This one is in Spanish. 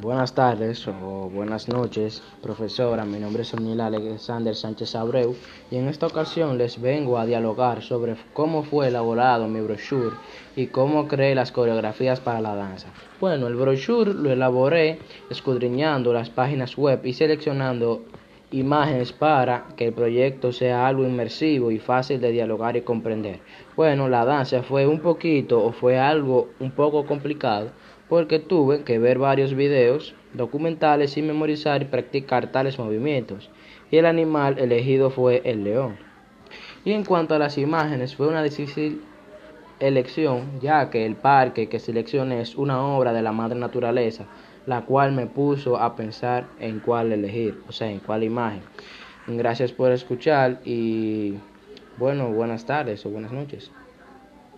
Buenas tardes o buenas noches, profesora. Mi nombre es O'Neill Alexander Sánchez Abreu y en esta ocasión les vengo a dialogar sobre cómo fue elaborado mi brochure y cómo creé las coreografías para la danza. Bueno, el brochure lo elaboré escudriñando las páginas web y seleccionando imágenes para que el proyecto sea algo inmersivo y fácil de dialogar y comprender. Bueno, la danza fue un poquito o fue algo un poco complicado porque tuve que ver varios videos documentales y memorizar y practicar tales movimientos. Y el animal elegido fue el león. Y en cuanto a las imágenes, fue una difícil elección, ya que el parque que seleccioné es una obra de la madre naturaleza, la cual me puso a pensar en cuál elegir, o sea, en cuál imagen. Gracias por escuchar y bueno, buenas tardes o buenas noches.